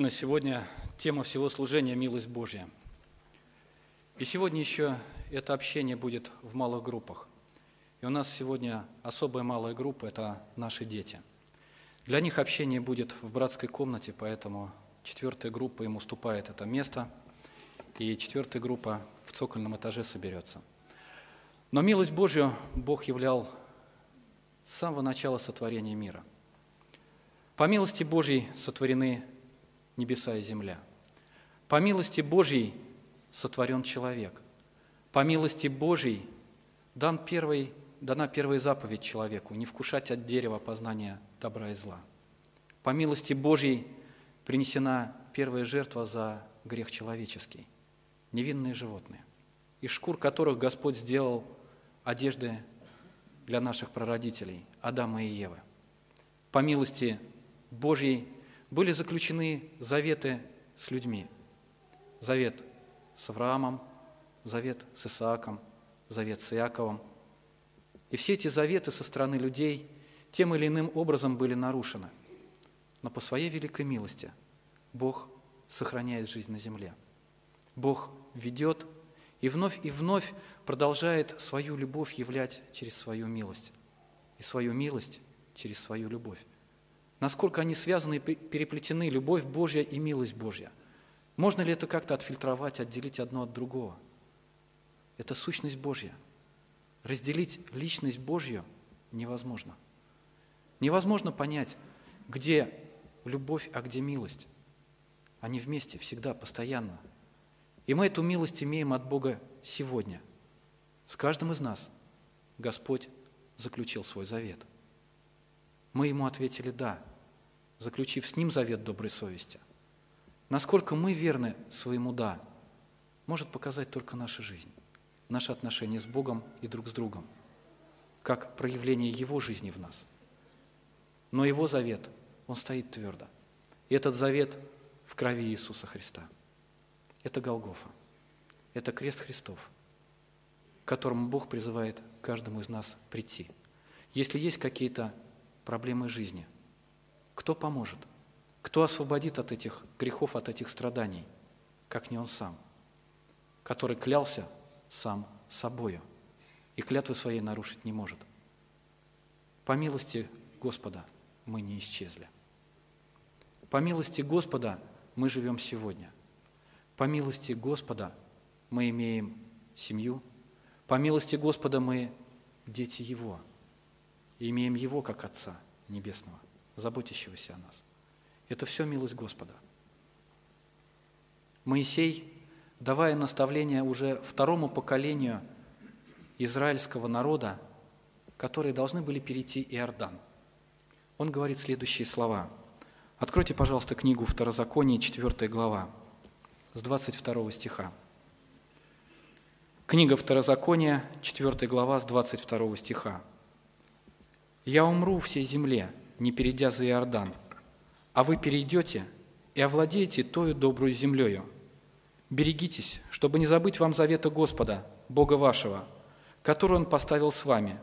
Действительно, сегодня тема всего служения – милость Божья. И сегодня еще это общение будет в малых группах. И у нас сегодня особая малая группа – это наши дети. Для них общение будет в братской комнате, поэтому четвертая группа им уступает это место, и четвертая группа в цокольном этаже соберется. Но милость Божью Бог являл с самого начала сотворения мира. По милости Божьей сотворены небеса и земля. По милости Божьей сотворен человек. По милости Божьей дан первый, дана первая заповедь человеку – не вкушать от дерева познания добра и зла. По милости Божьей принесена первая жертва за грех человеческий – невинные животные, из шкур которых Господь сделал одежды для наших прародителей, Адама и Евы. По милости Божьей были заключены заветы с людьми. Завет с Авраамом, завет с Исааком, завет с Иаковом. И все эти заветы со стороны людей тем или иным образом были нарушены. Но по своей великой милости Бог сохраняет жизнь на земле. Бог ведет и вновь и вновь продолжает свою любовь являть через свою милость. И свою милость через свою любовь. Насколько они связаны и переплетены, любовь Божья и милость Божья. Можно ли это как-то отфильтровать, отделить одно от другого? Это сущность Божья. Разделить личность Божью невозможно. Невозможно понять, где любовь, а где милость. Они вместе, всегда, постоянно. И мы эту милость имеем от Бога сегодня. С каждым из нас Господь заключил свой завет. Мы Ему ответили «да», заключив с Ним завет доброй совести. Насколько мы верны своему «да», может показать только наша жизнь, наши отношения с Богом и друг с другом, как проявление Его жизни в нас. Но Его завет, Он стоит твердо. И этот завет в крови Иисуса Христа. Это Голгофа. Это крест Христов, к которому Бог призывает каждому из нас прийти. Если есть какие-то проблемы жизни, кто поможет? Кто освободит от этих грехов, от этих страданий, как не Он сам, который клялся сам собою и клятвы своей нарушить не может. По милости Господа мы не исчезли. По милости Господа мы живем сегодня. По милости Господа мы имеем семью. По милости Господа мы дети Его. И имеем Его как Отца Небесного, заботящегося о нас. Это все милость Господа. Моисей, давая наставление уже второму поколению израильского народа, которые должны были перейти Иордан, он говорит следующие слова – Откройте, пожалуйста, книгу Второзакония, 4 глава, с 22 стиха. Книга Второзакония, 4 глава, с 22 стиха. «Я умру всей земле, не перейдя за Иордан, а вы перейдете и овладеете тою добрую землею. Берегитесь, чтобы не забыть вам завета Господа, Бога вашего, который Он поставил с вами,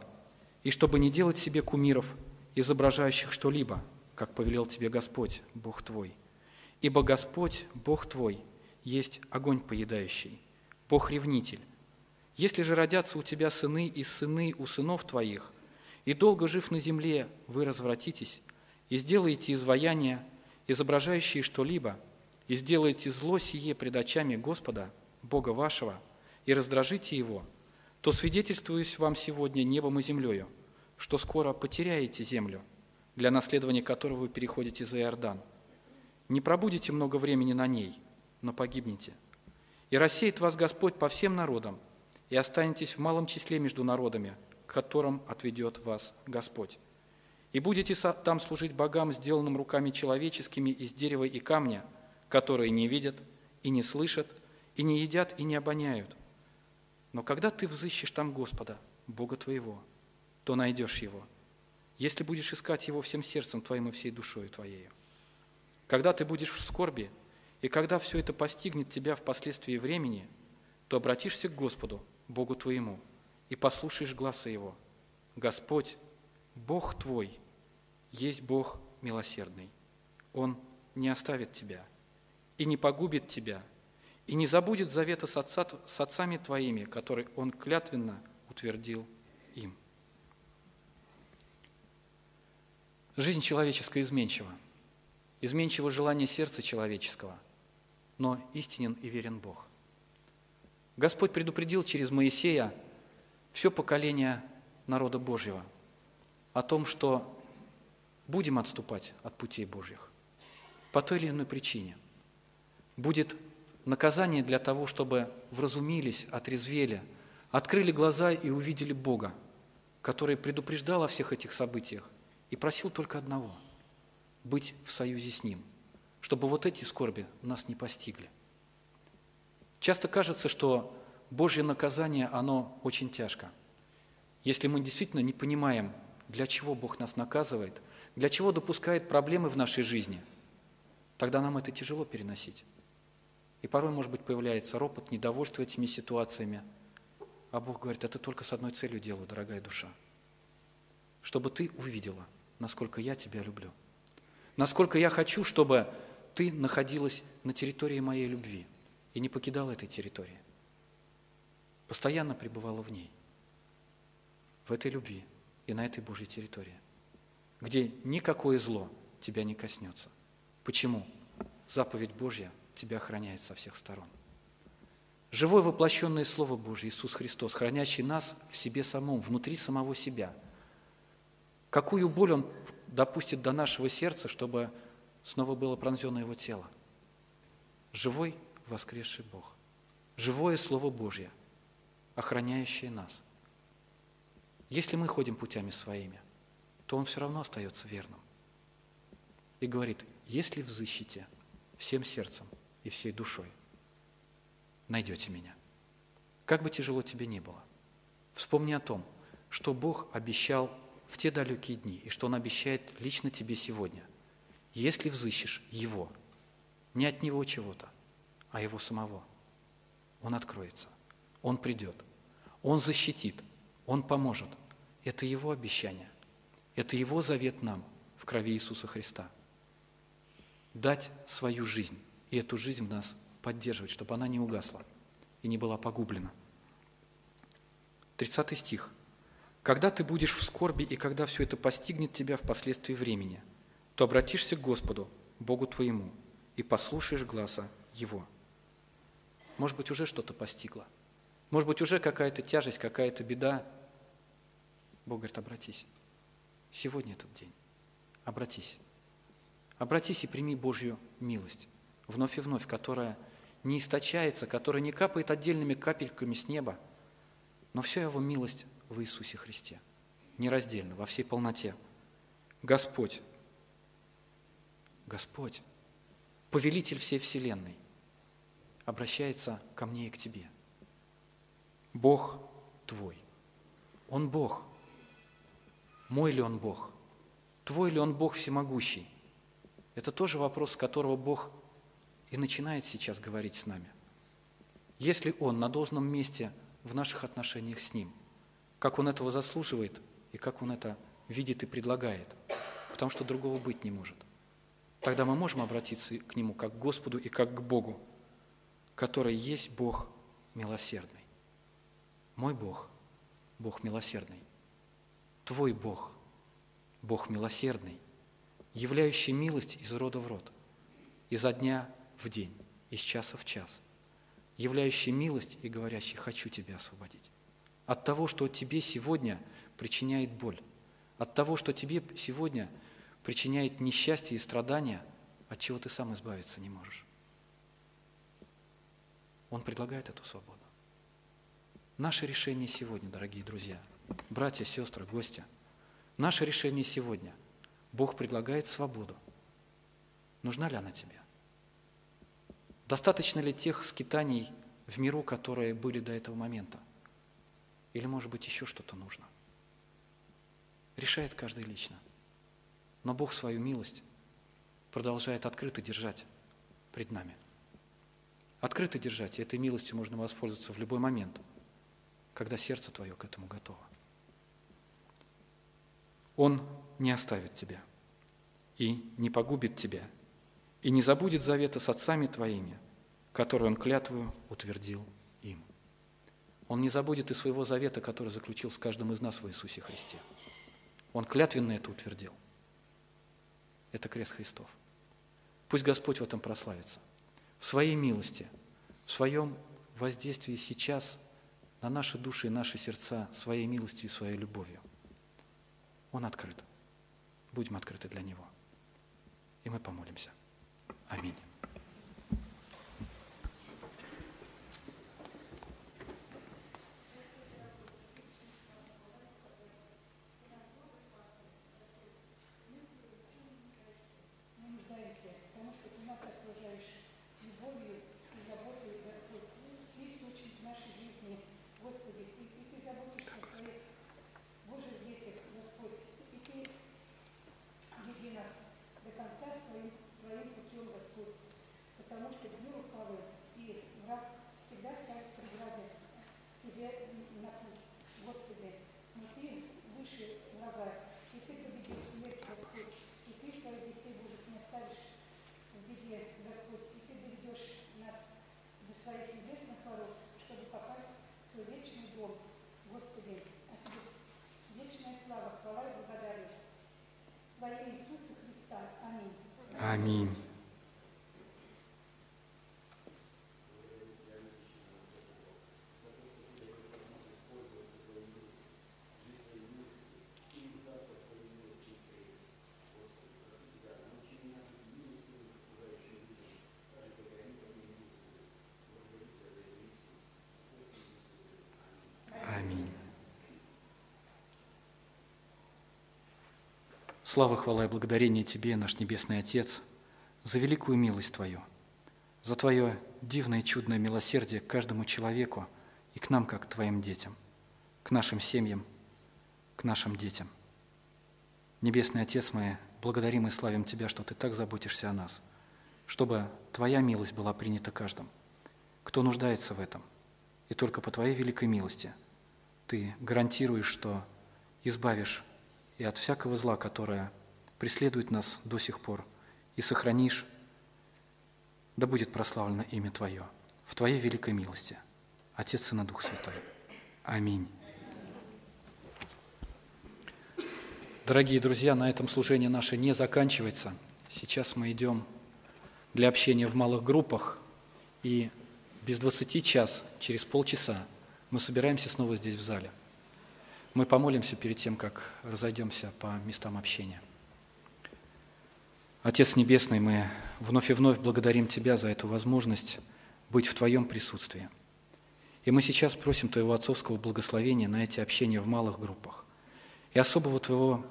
и чтобы не делать себе кумиров, изображающих что-либо – как повелел тебе Господь, Бог твой. Ибо Господь, Бог твой, есть огонь поедающий, Бог-ревнитель. Если же родятся у тебя сыны и сыны у сынов твоих, и долго жив на земле, вы развратитесь, и сделаете изваяния, изображающие что-либо, и сделаете зло сие пред очами Господа, Бога вашего, и раздражите Его, то свидетельствуюсь вам сегодня небом и землею, что скоро потеряете землю – для наследования которого вы переходите за Иордан. Не пробудете много времени на ней, но погибнете. И рассеет вас Господь по всем народам, и останетесь в малом числе между народами, которым отведет вас Господь. И будете там служить богам, сделанным руками человеческими из дерева и камня, которые не видят и не слышат, и не едят и не обоняют. Но когда ты взыщешь там Господа, Бога твоего, то найдешь Его – если будешь искать Его всем сердцем твоим и всей душою твоею. Когда ты будешь в скорби, и когда все это постигнет тебя впоследствии времени, то обратишься к Господу, Богу твоему, и послушаешь гласа Его. Господь, Бог твой, есть Бог милосердный. Он не оставит тебя и не погубит тебя, и не забудет завета с, отца, с отцами твоими, который Он клятвенно утвердил им. Жизнь человеческая изменчива. Изменчиво желание сердца человеческого, но истинен и верен Бог. Господь предупредил через Моисея все поколение народа Божьего о том, что будем отступать от путей Божьих по той или иной причине. Будет наказание для того, чтобы вразумились, отрезвели, открыли глаза и увидели Бога, который предупреждал о всех этих событиях – и просил только одного – быть в союзе с Ним, чтобы вот эти скорби нас не постигли. Часто кажется, что Божье наказание, оно очень тяжко. если мы действительно не понимаем, для чего Бог нас наказывает, для чего допускает проблемы в нашей жизни, тогда нам это тяжело переносить. И порой, может быть, появляется ропот, недовольство этими ситуациями. А Бог говорит, это только с одной целью делаю, дорогая душа. Чтобы ты увидела, насколько я тебя люблю. Насколько я хочу, чтобы ты находилась на территории моей любви и не покидала этой территории. Постоянно пребывала в ней, в этой любви и на этой Божьей территории, где никакое зло тебя не коснется. Почему? Заповедь Божья тебя охраняет со всех сторон. Живое воплощенное Слово Божье, Иисус Христос, хранящий нас в себе самом, внутри самого себя. Какую боль Он допустит до нашего сердца, чтобы снова было пронзено Его тело? Живой воскресший Бог. Живое Слово Божье, охраняющее нас. Если мы ходим путями своими, то Он все равно остается верным. И говорит, если взыщите всем сердцем и всей душой, найдете меня. Как бы тяжело тебе ни было, вспомни о том, что Бог обещал в те далекие дни, и что Он обещает лично тебе сегодня. Если взыщешь Его, не от Него чего-то, а Его самого, Он откроется, Он придет, Он защитит, Он поможет. Это Его обещание, это Его завет нам в крови Иисуса Христа. Дать свою жизнь и эту жизнь в нас поддерживать, чтобы она не угасла и не была погублена. 30 стих. «Когда ты будешь в скорби, и когда все это постигнет тебя впоследствии времени, то обратишься к Господу, Богу твоему, и послушаешь глаза Его». Может быть, уже что-то постигло. Может быть, уже какая-то тяжесть, какая-то беда. Бог говорит, обратись. Сегодня этот день. Обратись. Обратись и прими Божью милость вновь и вновь, которая не источается, которая не капает отдельными капельками с неба, но вся Его милость в Иисусе Христе, нераздельно, во всей полноте. Господь, Господь, повелитель всей вселенной, обращается ко мне и к тебе. Бог твой. Он Бог. Мой ли Он Бог? Твой ли Он Бог всемогущий? Это тоже вопрос, с которого Бог и начинает сейчас говорить с нами. Если Он на должном месте в наших отношениях с Ним, как Он этого заслуживает и как Он это видит и предлагает, потому что другого быть не может, тогда мы можем обратиться к Нему как к Господу и как к Богу, который есть Бог милосердный. Мой Бог, Бог милосердный. Твой Бог, Бог милосердный, являющий милость из рода в род, изо дня в день, из часа в час, являющий милость и говорящий «хочу тебя освободить». От того, что тебе сегодня причиняет боль, от того, что тебе сегодня причиняет несчастье и страдания, от чего ты сам избавиться не можешь. Он предлагает эту свободу. Наше решение сегодня, дорогие друзья, братья, сестры, гости, наше решение сегодня. Бог предлагает свободу. Нужна ли она тебе? Достаточно ли тех скитаний в миру, которые были до этого момента? Или, может быть, еще что-то нужно? Решает каждый лично. Но Бог свою милость продолжает открыто держать пред нами. Открыто держать, и этой милостью можно воспользоваться в любой момент, когда сердце твое к этому готово. Он не оставит тебя и не погубит тебя – и не забудет завета с отцами твоими, который он клятвую утвердил им. Он не забудет и своего завета, который заключил с каждым из нас в Иисусе Христе. Он клятвенно это утвердил. Это крест Христов. Пусть Господь в этом прославится. В своей милости, в своем воздействии сейчас на наши души и наши сердца своей милостью и своей любовью. Он открыт. Будем открыты для Него. И мы помолимся. Аминь. Слава, хвала и благодарение Тебе, наш Небесный Отец, за великую милость Твою, за Твое дивное и чудное милосердие к каждому человеку и к нам, как к Твоим детям, к нашим семьям, к нашим детям. Небесный Отец, мы благодарим и славим Тебя, что Ты так заботишься о нас, чтобы Твоя милость была принята каждым, кто нуждается в этом. И только по Твоей великой милости Ты гарантируешь, что избавишь и от всякого зла, которое преследует нас до сих пор, и сохранишь, да будет прославлено имя Твое в Твоей великой милости, Отец, Сын и Дух Святой. Аминь. Дорогие друзья, на этом служение наше не заканчивается. Сейчас мы идем для общения в малых группах, и без 20 час, через полчаса, мы собираемся снова здесь в зале. Мы помолимся перед тем, как разойдемся по местам общения. Отец Небесный, мы вновь и вновь благодарим Тебя за эту возможность быть в Твоем присутствии. И мы сейчас просим Твоего отцовского благословения на эти общения в малых группах. И особого Твоего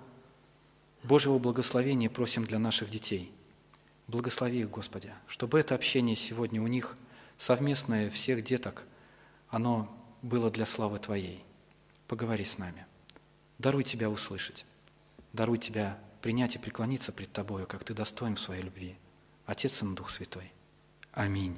Божьего благословения просим для наших детей. Благослови их, Господи, чтобы это общение сегодня у них, совместное всех деток, оно было для славы Твоей. Поговори с нами. Даруй Тебя услышать. Даруй Тебя принять и преклониться пред Тобою, как Ты достоин в своей любви. Отец и Дух Святой. Аминь.